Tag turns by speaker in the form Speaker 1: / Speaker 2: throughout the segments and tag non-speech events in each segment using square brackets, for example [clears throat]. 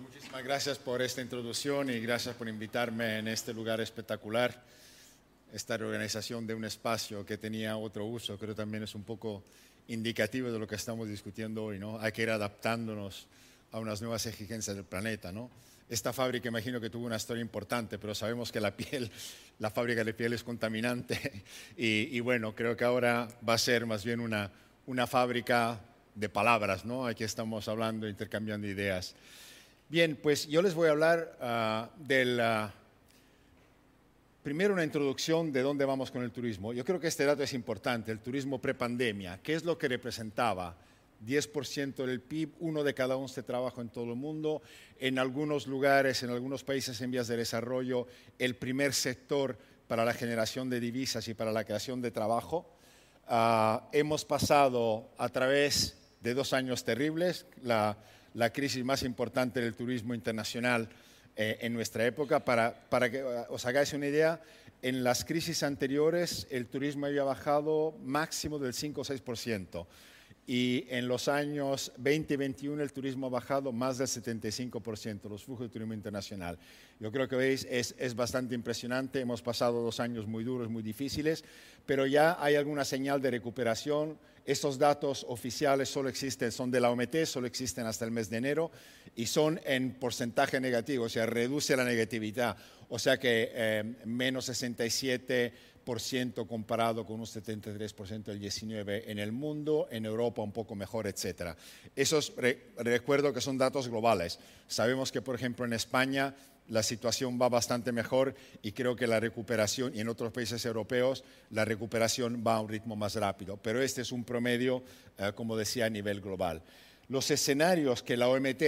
Speaker 1: muchísimas gracias por esta introducción y gracias por invitarme en este lugar espectacular. Esta reorganización de un espacio que tenía otro uso, creo también es un poco indicativo de lo que estamos discutiendo hoy, ¿no? Hay que ir adaptándonos a unas nuevas exigencias del planeta, ¿no? Esta fábrica imagino que tuvo una historia importante, pero sabemos que la piel, la fábrica de piel es contaminante [laughs] y, y bueno, creo que ahora va a ser más bien una, una fábrica de palabras, ¿no? Aquí estamos hablando, intercambiando ideas. Bien, pues yo les voy a hablar uh, del... Primero una introducción de dónde vamos con el turismo. Yo creo que este dato es importante, el turismo prepandemia. ¿Qué es lo que representaba? 10% del PIB, uno de cada 11 trabajo en todo el mundo. En algunos lugares, en algunos países en vías de desarrollo, el primer sector para la generación de divisas y para la creación de trabajo. Uh, hemos pasado a través de dos años terribles, la la crisis más importante del turismo internacional eh, en nuesra época. Para, para que eh, os hagáis una idea, en las crisis anteriores el turismo había bajado máximo del 5 o 6% y en los años 20 y 21 el turismo ha bajado más del 75%, los flujos de turismo internacional. Yo creo que veis, es, es, bastante impresionante, hemos pasado dos años muy duros, muy difíciles, pero ya hay alguna señal de recuperación. Estos datos oficiales solo existen, son de la OMT, solo existen hasta el mes de enero y son en porcentaje negativo, o sea, reduce la negatividad, o sea que eh, menos 67 comparado con un 73% del 19 en el mundo, en Europa un poco mejor, etc. Esos recuerdo que son datos globales. Sabemos que, por ejemplo, en España la situación va bastante mejor y creo que la recuperación, y en otros países europeos, la recuperación va a un ritmo más rápido. Pero este es un promedio, eh, como decía, a nivel global. Los escenarios que la OMT,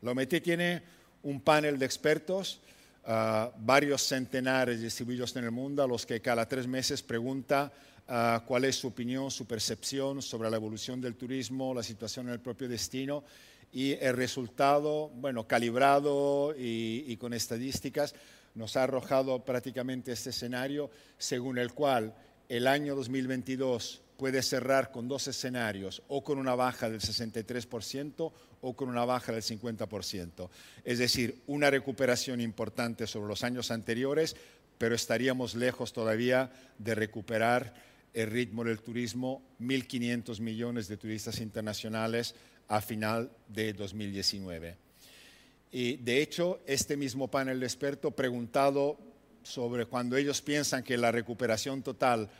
Speaker 1: la OMT tiene un panel de expertos uh, varios centenares distribuidos en el mundo a los que cada tres meses pregunta uh, cuál es su opinión, su percepción sobre la evolución del turismo, la situación en el propio destino. Y el resultado, bueno, calibrado y, y con estadísticas, nos ha arrojado prácticamente este escenario según el cual el año 2022 puede cerrar con dos escenarios, o con una baja del 63% o con una baja del 50%. Es decir, una recuperación importante sobre los años anteriores, pero estaríamos lejos todavía de recuperar el ritmo del turismo, 1.500 millones de turistas internacionales a final de 2019. Y de hecho, este mismo panel de expertos preguntado sobre cuando ellos piensan que la recuperación total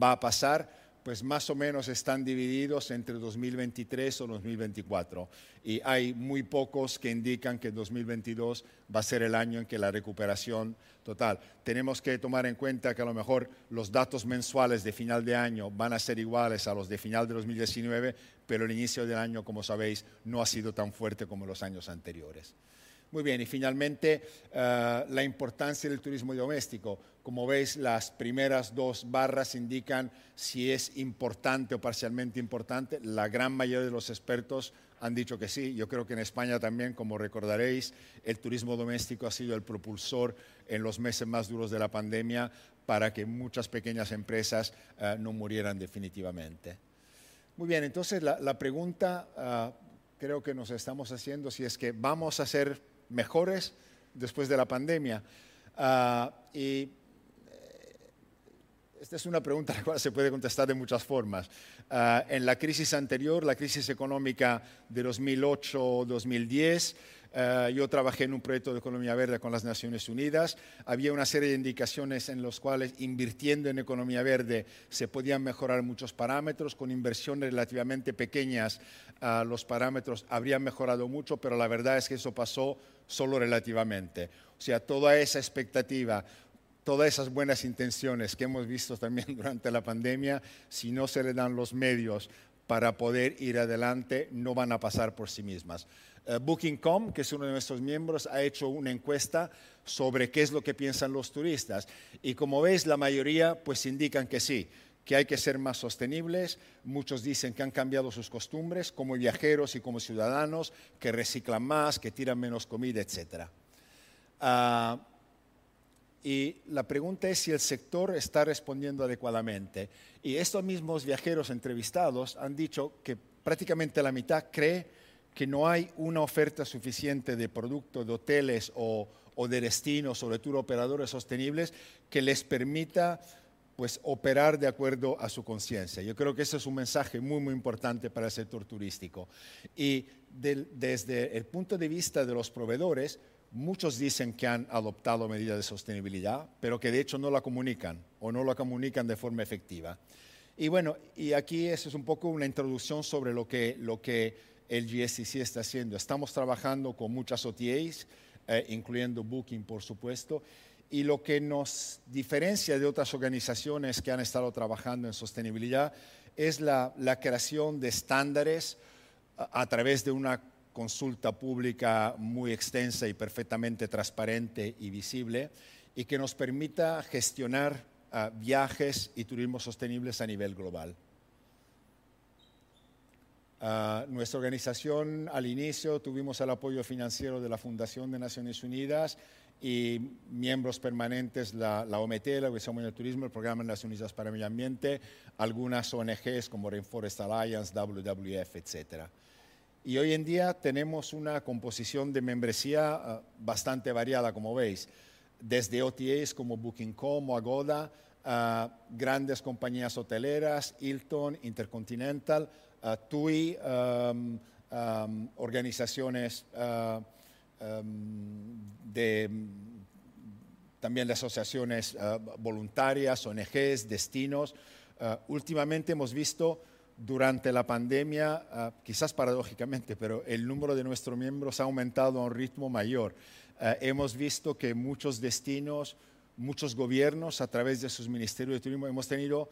Speaker 1: va a pasar, pues más o menos están divididos entre 2023 o 2024. Y hay muy pocos que indican que 2022 va a ser el año en que la recuperación total. Tenemos que tomar en cuenta que a lo mejor los datos mensuales de final de año van a ser iguales a los de final de 2019, pero el inicio del año, como sabéis, no ha sido tan fuerte como los años anteriores. Muy bien, y finalmente uh, la importancia del turismo doméstico. Como veis, las primeras dos barras indican si es importante o parcialmente importante. La gran mayoría de los expertos han dicho que sí. Yo creo que en España también, como recordaréis, el turismo doméstico ha sido el propulsor en los meses más duros de la pandemia para que muchas pequeñas empresas uh, no murieran definitivamente. Muy bien, entonces la, pregunta uh, creo que nos estamos haciendo si es que vamos a ser mejores después de la pandemia. Uh, y eh, esta es una pregunta a la cual se puede contestar de muchas formas. Uh, en la crisis anterior, la crisis económica de 2008-2010, Uh, yo trabajé en un proyecto de economía verde con las Naciones Unidas. Había una serie de indicaciones en las cuales invirtiendo en economía verde se podían mejorar muchos parámetros. Con inversiones relativamente pequeñas uh, los parámetros habrían mejorado mucho, pero la verdad es que eso pasó solo relativamente. O sea, toda esa expectativa, todas esas buenas intenciones que hemos visto también [laughs] durante la pandemia, si no se le dan los medios para poder ir adelante, no van a pasar por sí mismas. Uh, Booking.com, que es uno de nuestros miembros, ha hecho una encuesta sobre qué es lo que piensan los turistas. Y como veis, la mayoría pues indican que sí, que hay que ser más sostenibles. Muchos dicen que han cambiado sus costumbres como viajeros y como ciudadanos, que reciclan más, que tiran menos comida, etc. Uh, y la pregunta es si el sector está respondiendo adecuadamente. Y estos mismos viajeros entrevistados han dicho que prácticamente la mitad cree que no hay una oferta suficiente de productos, de hoteles o, de destinos o de tour operadores sostenibles que les permita pues operar de acuerdo a su conciencia. Yo creo que ese es un mensaje muy, muy importante para el sector turístico. Y desde el punto de vista de los proveedores, muchos dicen que han adoptado medidas de sostenibilidad, pero que de hecho no la comunican o no la comunican de forma efectiva. Y bueno, y aquí eso es un poco una introducción sobre lo que, lo que el GSTC está haciendo. Estamos trabajando con muchas OTAs, eh, incluyendo Booking, por supuesto, y lo que nos diferencia de otras organizaciones que han estado trabajando en sostenibilidad es la, creación de estándares a, través de una consulta pública muy extensa y perfectamente transparente y visible y que nos permita gestionar ah, viajes y turismo sostenibles a nivel global. Ah, nuestra organización al inicio tuvimos el apoyo financiero de la Fundación de Naciones Unidas y miembros permanentes, la, la OMT, la Organización Mundial del Turismo, el Programa de Naciones Unidas para el Medio Ambiente, algunas ONGs como Rainforest Alliance, WWF, etc. Y hoy en día tenemos una composición de membresía ah, bastante variada, como veis, desde OTAs como Booking.com o Agoda, a grandes compañías hoteleras, Hilton, Intercontinental, TUI, um, um, organizaciones uh, um, de, también de asociaciones uh, voluntarias, ONGs, destinos. Uh, últimamente hemos visto durante la pandemia, quizás paradójicamente, pero el número de nuestros miembros ha aumentado a un ritmo mayor. hemos visto que muchos destinos, muchos gobiernos, a través de sus ministerios de turismo, hemos tenido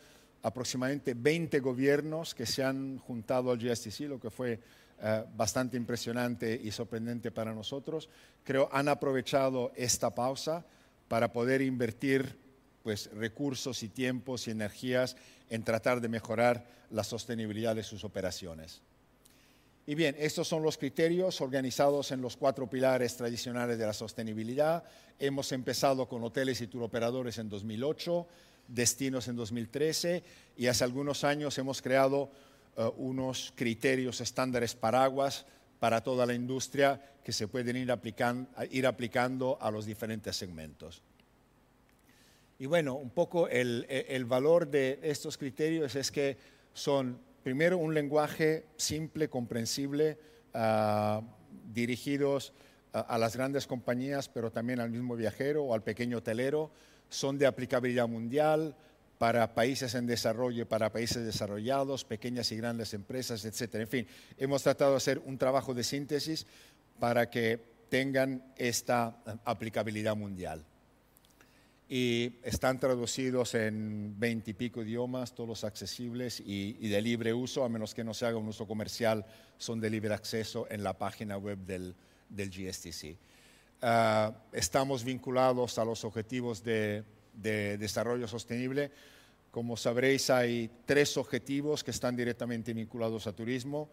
Speaker 1: aproximadamente 20 gobiernos que se han juntado al GSTC, lo que fue eh, bastante impresionante y sorprendente para nosotros. Creo han aprovechado esta pausa para poder invertir pues, recursos y tiempos y energías en tratar de mejorar la sostenibilidad de sus operaciones. Y bien, estos son los criterios organizados en los cuatro pilares tradicionales de la sostenibilidad. Hemos empezado con hoteles y turoperadores en 2008 destinos en 2013 y hace algunos años hemos creado eh, unos criterios estándares paraguas para toda la industria que se pueden ir, ir aplicando a los diferentes segmentos. Y bueno, un poco el, valor de estos criterios es que son, primero, un lenguaje simple, comprensible, ah, dirigidos a las grandes compañías, pero también al mismo viajero o al pequeño hotelero son de aplicabilidad mundial para países en desarrollo, y para países desarrollados, pequeñas y grandes empresas, etc. En fin, hemos tratado de hacer un trabajo de síntesis para que tengan esta aplicabilidad mundial. Y están traducidos en veintipico idiomas, todos accesibles y, de libre uso, a menos que no se haga un uso comercial, son de libre acceso en la página web del GSTC. Ah, estamos vinculados a los objetivos de, desarrollo sostenible. Como sabréis, hay tres objetivos que están directamente vinculados a turismo,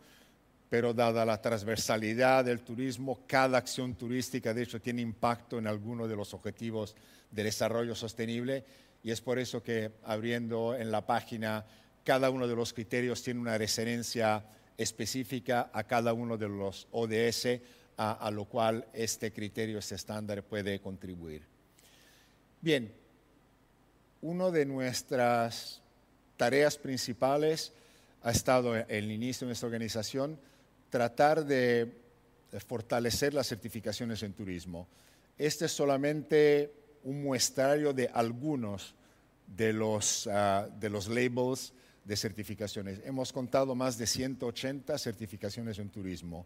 Speaker 1: pero dada la transversalidad del turismo, cada acción turística de hecho tiene impacto en alguno de los objetivos de desarrollo sostenible y es por eso que abriendo en la página cada uno de los criterios tiene una referencia específica a cada uno de los ODS a, lo cual este criterio, este estándar puede contribuir. Bien, una de nuestras tareas principales ha estado en el inicio de nuestra organización tratar de fortalecer las certificaciones en turismo. Este es solamente un muestrario de algunos de los, ah, de los labels de certificaciones. Hemos contado más de 180 certificaciones en turismo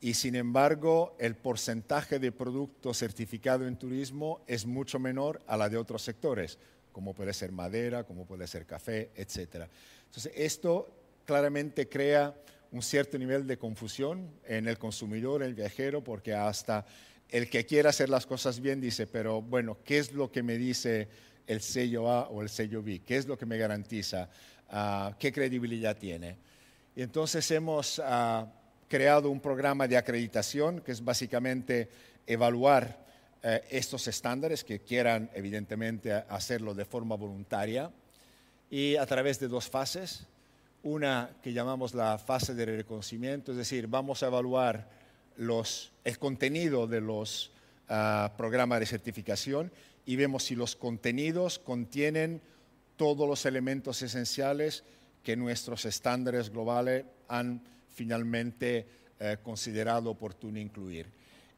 Speaker 1: y sin embargo el porcentaje de producto certificado en turismo es mucho menor a la de otros sectores, como puede ser madera, como puede ser café, etc. Entonces, esto claramente crea un cierto nivel de confusión en el consumidor, el viajero, porque hasta el que quiera hacer las cosas bien dice, pero bueno, ¿qué es lo que me dice el sello A o el sello B? ¿Qué es lo que me garantiza? Ah, ¿Qué credibilidad tiene? Y entonces hemos... Creado un programa de acreditación que es básicamente evaluar eh, estos estándares que quieran evidentemente hacerlo de forma voluntaria y a través de dos fases. una que llamamos la fase de reconocimiento, es decir, vamos a evaluar el contenido de los ah, programas de certificación y vemos si los contenidos contienen todos los elementos esenciales que nuestros estándares globales han finalmente eh, considerado oportuno incluir.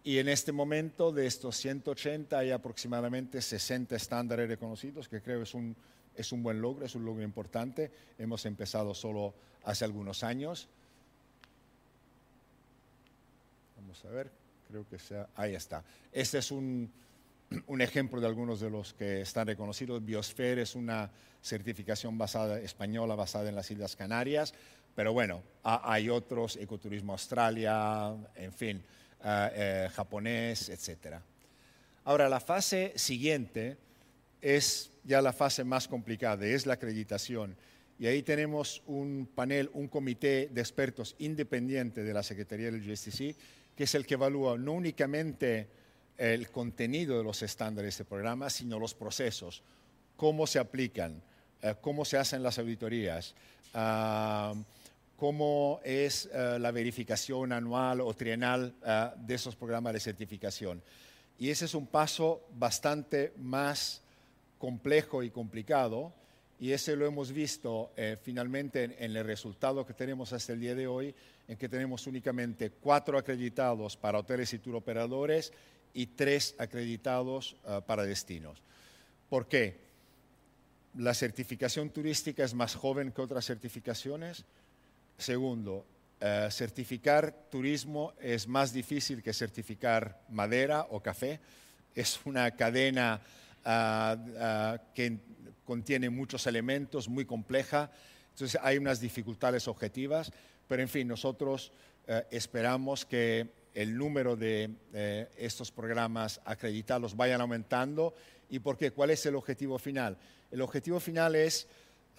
Speaker 1: Y en este momento, de estos 180, hay aproximadamente 60 estándares reconocidos, que creo es un, es un buen logro, es un logro importante. Hemos empezado solo hace algunos años. Vamos a ver, creo que sea, ahí está. Este es un, un ejemplo de algunos de los que están reconocidos. Biosphere es una certificación basada, española basada en las Islas Canarias, pero bueno, hay otros, Ecoturismo Australia, en fin, eh, eh, japonés, etc. Ahora, la fase siguiente es ya la fase más complicada, es la acreditación. Y ahí tenemos un panel, un comité de expertos independiente de la Secretaría del GSTC, que es el que evalúa no únicamente el contenido de los estándares de programa, sino los procesos, cómo se aplican, eh, cómo se hacen las auditorías, ah, cómo es eh, la verificación anual o trienal eh, de esos programas de certificación. Y ese es un paso bastante más complejo y complicado, y ese lo hemos visto finalmente en, en, el resultado que tenemos hasta el día de hoy, en que tenemos únicamente cuatro acreditados para hoteles y tour operadores y tres acreditados ah, para destinos. ¿Por qué? La certificación turística es más joven que otras certificaciones. Segundo, eh, certificar turismo es más difícil que certificar madera o café. Es una cadena ah, ah, que contiene muchos elementos, muy compleja. Entonces hay unas dificultades objetivas, pero en fin, nosotros eh, esperamos que el número de eh, estos programas acreditados vayan aumentando. ¿Y por qué? ¿Cuál es el objetivo final? El objetivo final es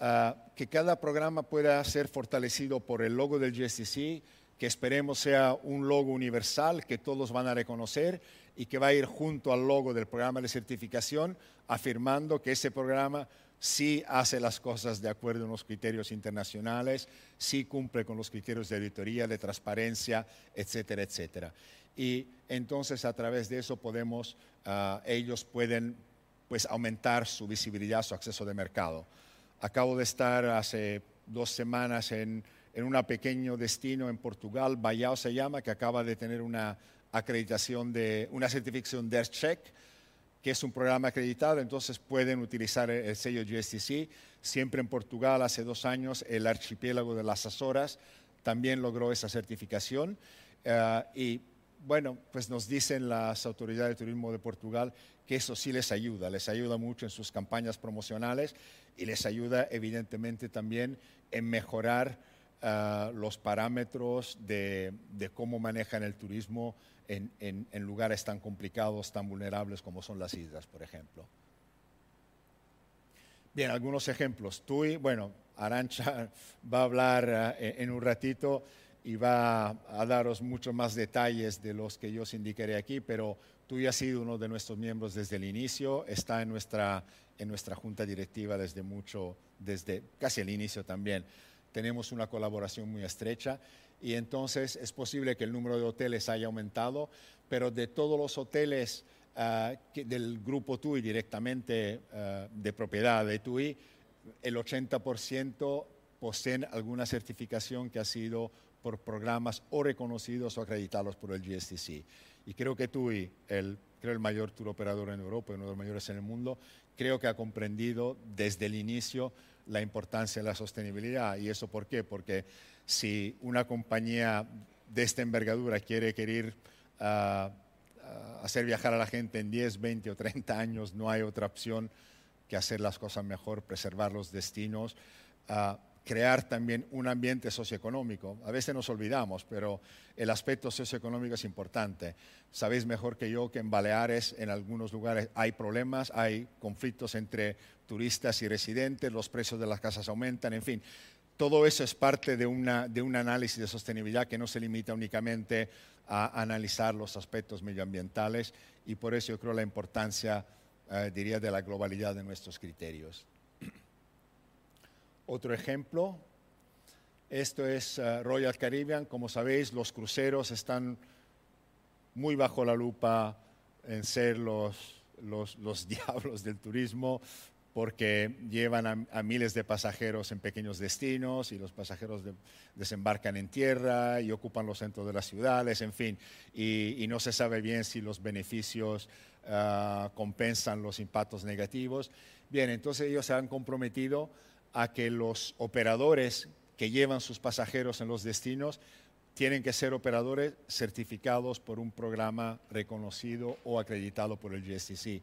Speaker 1: ah, que cada programa pueda ser fortalecido por el logo del GSTC, que esperemos sea un logo universal que todos van a reconocer y que va a ir junto al logo del programa de certificación, afirmando que ese programa sí hace las cosas de acuerdo a los criterios internacionales, sí cumple con los criterios de auditoría, de transparencia, etcétera, etcétera. Y entonces a través de eso podemos, ah, ellos pueden pues aumentar su visibilidad, su acceso de mercado. Acabo de estar hace dos semanas en, en un pequeño destino en Portugal, Ballao se llama, que acaba de tener una acreditación de, una certificación DERCheck, que es un programa acreditado, entonces pueden utilizar el sello GSTC. Siempre en Portugal, hace dos años, el archipiélago de las Azores también logró esa certificación. Eh, y bueno, pues nos dicen las autoridades de turismo de Portugal que eso sí les ayuda, les ayuda mucho en sus campañas promocionales y les ayuda evidentemente también en mejorar eh, los parámetros de, cómo manejan el turismo en, lugares tan complicados, tan vulnerables como son las islas, por ejemplo. Bien, algunos ejemplos. TUI, bueno, Arancha [laughs] va a hablar eh, en un ratito y va a daros muchos más detalles de los que yo os indicaré aquí, pero TUI ha sido uno de nuestros miembros desde el inicio, está en nuestra, en nuestra junta directiva desde mucho, desde casi el inicio también. Tenemos una colaboración muy estrecha y entonces es posible que el número de hoteles haya aumentado, pero de todos los hoteles ah, del grupo TUI directamente ah, de propiedad de TUI, el 80% poseen alguna certificación que ha sido por programas o reconocidos o acreditados por el GSTC. Y creo que TUI, el, creo el mayor tour operador en Europa, uno de los mayores en el mundo, creo que ha comprendido desde el inicio la importancia de la sostenibilidad. ¿Y eso por qué? Porque si una compañía de esta envergadura quiere querer ah, hacer viajar a la gente en 10, 20 o 30 años, no hay otra opción que hacer las cosas mejor, preservar los destinos, uh, crear también un ambiente socioeconómico. A veces nos olvidamos, pero el aspecto socioeconómico es importante. Sabéis mejor que yo que en Baleares, en algunos lugares, hay problemas, hay conflictos entre turistas y residentes, los precios de las casas aumentan, en fin todo eso es parte de, de, un análisis de sostenibilidad que no se limita únicamente a analizar los aspectos medioambientales y por eso yo creo la importancia, eh, diría, de la globalidad de nuestros criterios. Otro ejemplo, Esto es uh, Royal Caribbean. Como sabéis, los cruceros están muy bajo la lupa en ser los, los, los [laughs] diablos del turismo porque llevan a, miles de pasajeros en pequeños destinos y los pasajeros desembarcan en tierra y ocupan los centros de las ciudades, en fin, y, no se sabe bien si los beneficios uh, compensan los impactos negativos. Bien, entonces ellos se han comprometido a que los operadores que llevan sus pasajeros en los destinos tienen que ser operadores certificados por un programa reconocido o acreditado por el GSTC.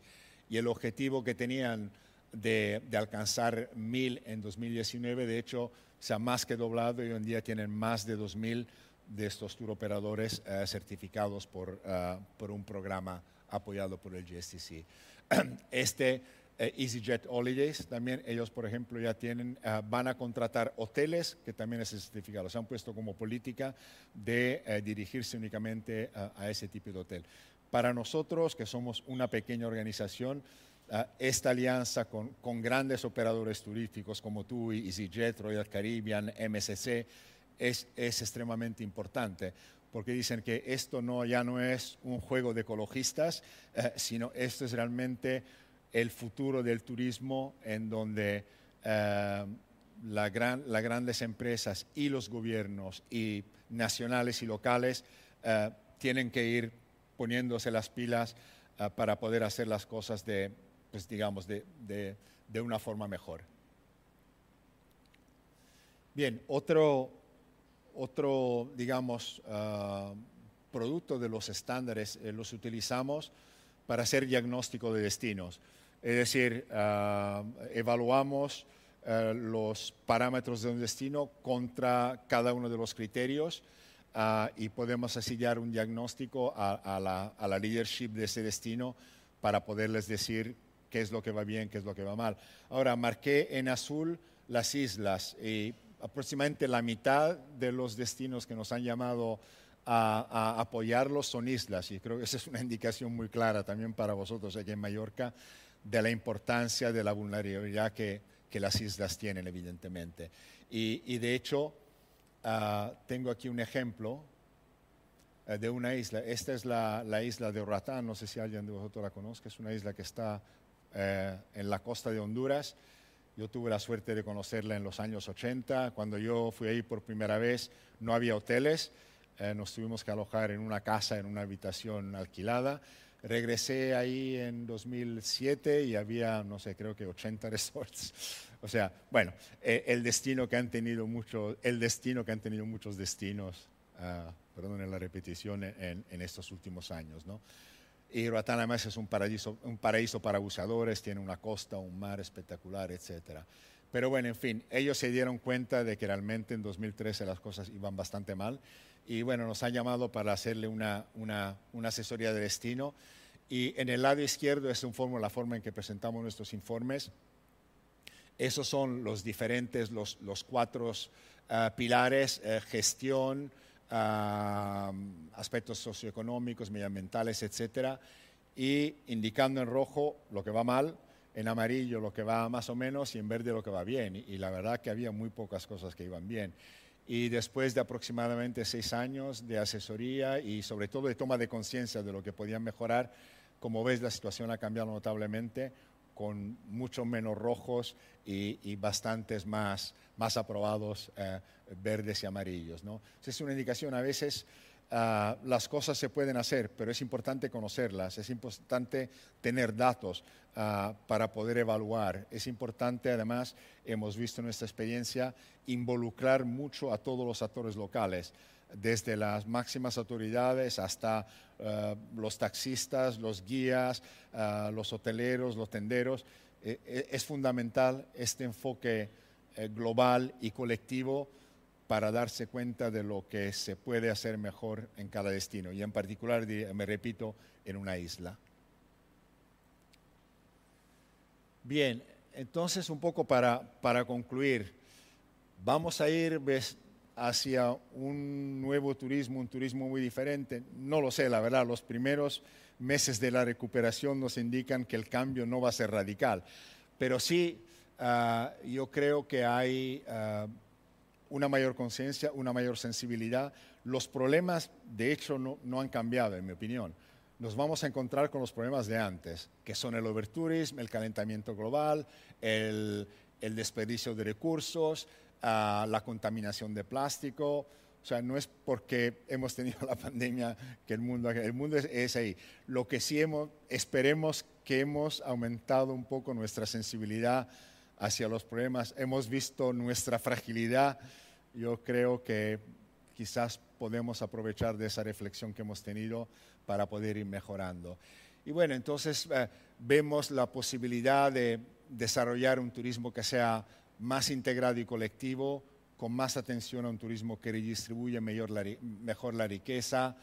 Speaker 1: Y el objetivo que tenían de, alcanzar mil en 2019. De hecho, se ha más que doblado y hoy en día tienen más de 2.000 de estos tour operadores eh, certificados por, eh, por, un programa apoyado por el GSTC. [clears throat] Este eh, EasyJet Holidays, también ellos, por ejemplo, ya tienen, van a contratar hoteles que también es certificado. Se han puesto como política de dirigirse únicamente a ese tipo de hotel. Para nosotros, que somos una pequeña organización, esta alianza con, grandes operadores turísticos como tú, EasyJet, Royal Caribbean, MSC, es, extremadamente importante porque dicen que esto no, ya no es un juego de ecologistas, eh, sino esto es realmente el futuro del turismo en donde eh, las grandes empresas y los gobiernos y nacionales y locales eh, tienen que ir poniéndose las pilas para poder hacer las cosas de, pues digamos, de, una forma mejor. Bien, otro, otro digamos, producto de los estándares eh, los utilizamos para hacer diagnóstico de destinos. Es decir, ah, evaluamos ah, los parámetros de un destino contra cada uno de los criterios y podemos asignar un diagnóstico a la leadership de ese destino para poderles decir qué es lo que va bien, qué es lo que va mal. Ahora, marqué en azul las islas y aproximadamente la mitad de los destinos que nos han llamado a, apoyarlos son islas y creo que esa es una indicación muy clara también para vosotros aquí en Mallorca de la importancia de la vulnerabilidad que, que las islas tienen, evidentemente. Y, de hecho, ah, tengo aquí un ejemplo eh, de una isla. Esta es la, la, isla de Roatán, no sé si alguien de vosotros la conozca, es una isla que está eh, en la costa de Honduras. Yo tuve la suerte de conocerla en los años 80. Cuando yo fui ahí por primera vez no había hoteles, eh, nos tuvimos que alojar en una casa, en una habitación alquilada. Regresé ahí en 2007 y había, no sé, creo que 80 [laughs] resorts. O sea, bueno, eh, el destino que han tenido mucho, el destino que han tenido muchos destinos, uh, perdón la repetición, en, en, estos últimos años, ¿no? Y Roatán además es un paraíso, un paraíso para abusadores, tiene una costa, un mar espectacular, etc. Pero bueno, en fin, ellos se dieron cuenta de que realmente en 2013 las cosas iban bastante mal y bueno, nos han llamado para hacerle una, una, una asesoría de destino. Y en el lado izquierdo es un forma, la forma en que presentamos nuestros informes. Esos son los diferentes, los, los cuatro uh, pilares, uh, gestión, aspectos socioeconómicos, medioambientales, etcétera, y indicando en rojo lo que va mal, en amarillo lo que va más o menos y en verde lo que va bien. Y, la verdad que había muy pocas cosas que iban bien. Y después de aproximadamente seis años de asesoría y sobre todo de toma de conciencia de lo que podían mejorar, como ves la situación ha cambiado notablemente con mucho menos rojos y, bastantes más, más aprobados eh, verdes y amarillos. ¿no? Es una indicación, a veces ah, las cosas se pueden hacer, pero es importante conocerlas, es importante tener datos ah, para poder evaluar. Es importante, además, hemos visto en nuestra experiencia, involucrar mucho a todos los actores locales desde las máximas autoridades hasta eh, los taxistas, los guías, eh, los hoteleros, los tenderos. Eh, es fundamental este enfoque global y colectivo para darse cuenta de lo que se puede hacer mejor en cada destino y en particular, me repito, en una isla. Bien, entonces un poco para, para concluir, vamos a ir hacia un nuevo turismo, un turismo muy diferente? No lo sé, la verdad, los primeros meses de la recuperación nos indican que el cambio no va a ser radical, pero sí ah, yo creo que hay ah, una mayor conciencia, una mayor sensibilidad. Los problemas, de hecho, no, han cambiado, en mi opinión nos vamos a encontrar con los problemas de antes, que son el overtourism, el calentamiento global, el, desperdicio de recursos, uh, la contaminación de plástico. O sea, no es porque hemos tenido [laughs] la pandemia que el mundo, el mundo es, es ahí. Lo que sí hemos, esperemos que hemos aumentado un poco nuestra sensibilidad hacia los problemas, hemos visto nuestra fragilidad. Yo creo que quizás podemos aprovechar de esa reflexión que hemos tenido para poder ir mejorando. Y bueno, entonces eh, vemos la posibilidad de desarrollar un turismo que sea más integrado y colectivo, con más atención a un turismo que redistribuye mejor la, mejor la riqueza,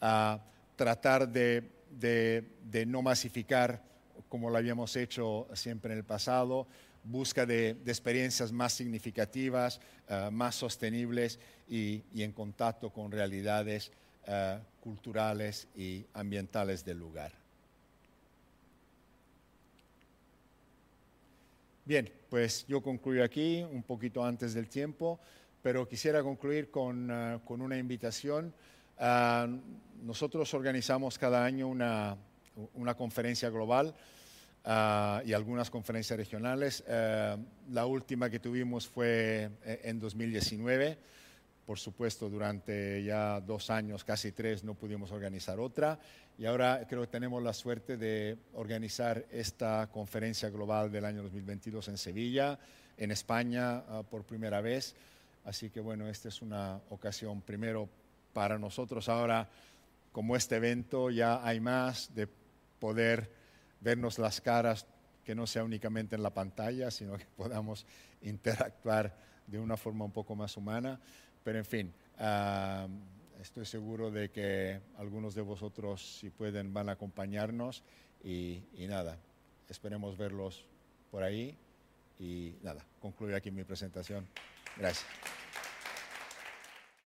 Speaker 1: a tratar de, de, de, no masificar como lo habíamos hecho siempre en el pasado, busca de, de experiencias más significativas, uh, más sostenibles y, y, en contacto con realidades uh, culturales y ambientales del lugar. Bien, pues yo concluyo aquí un poquito antes del tiempo, pero quisiera concluir con, uh, con una invitación. nosotros organizamos cada año una, una conferencia global Uh, y algunas conferencias regionales. Uh, la última que tuvimos fue eh, en 2019. Por supuesto, durante ya dos años, casi tres, no pudimos organizar otra. Y ahora creo que tenemos la suerte de organizar esta conferencia global del año 2022 en Sevilla, en España, uh, por primera vez. Así que bueno, esta es una ocasión primero para nosotros. Ahora, como este evento, ya hay más de poder vernos las caras, que no sea únicamente en la pantalla, sino que [laughs] podamos interactuar de una forma un poco más humana. Pero en fin, uh, estoy seguro de que algunos de vosotros, si pueden, van a acompañarnos y, y nada, esperemos verlos por ahí y nada, concluyo aquí mi presentación. Gracias.